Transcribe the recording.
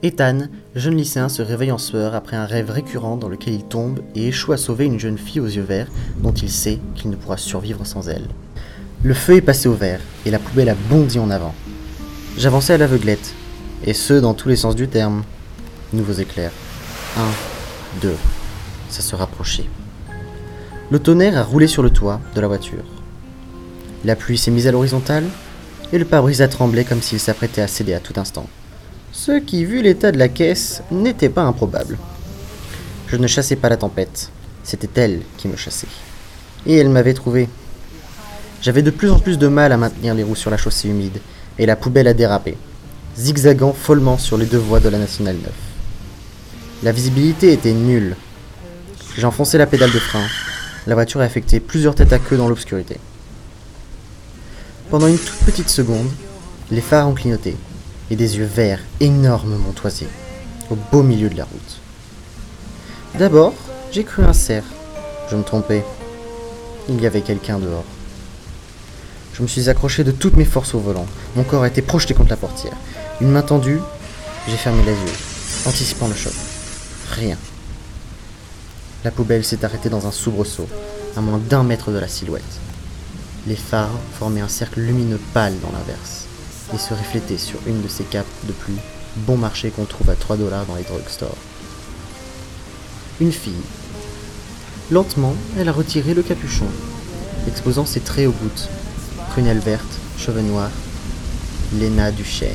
Ethan, jeune lycéen, se réveille en sueur après un rêve récurrent dans lequel il tombe et échoue à sauver une jeune fille aux yeux verts dont il sait qu'il ne pourra survivre sans elle. Le feu est passé au vert et la poubelle a bondi en avant. J'avançais à l'aveuglette, et ce dans tous les sens du terme. Nouveaux éclairs. Un, deux. Ça se rapprochait. Le tonnerre a roulé sur le toit de la voiture. La pluie s'est mise à l'horizontale et le pare-brise a tremblé comme s'il s'apprêtait à céder à tout instant. Ce qui, vu l'état de la caisse, n'était pas improbable. Je ne chassais pas la tempête, c'était elle qui me chassait. Et elle m'avait trouvé. J'avais de plus en plus de mal à maintenir les roues sur la chaussée humide, et la poubelle a dérapé, zigzagant follement sur les deux voies de la Nationale 9. La visibilité était nulle. J'ai enfoncé la pédale de frein. La voiture a affecté plusieurs têtes à queue dans l'obscurité. Pendant une toute petite seconde, les phares ont clignoté, et des yeux verts énormes m'ont toisé, au beau milieu de la route. D'abord, j'ai cru un cerf. Je me trompais. Il y avait quelqu'un dehors. Je me suis accroché de toutes mes forces au volant. Mon corps a été projeté contre la portière. Une main tendue, j'ai fermé les yeux, anticipant le choc. Rien. La poubelle s'est arrêtée dans un soubresaut, à moins d'un mètre de la silhouette. Les phares formaient un cercle lumineux pâle dans l'inverse et se reflétaient sur une de ces capes de pluie bon marché qu'on trouve à 3 dollars dans les drugstores. Une fille. Lentement, elle a retiré le capuchon, exposant ses traits aux gouttes. Prunelle verte, cheveux noirs. Lena Duchesne.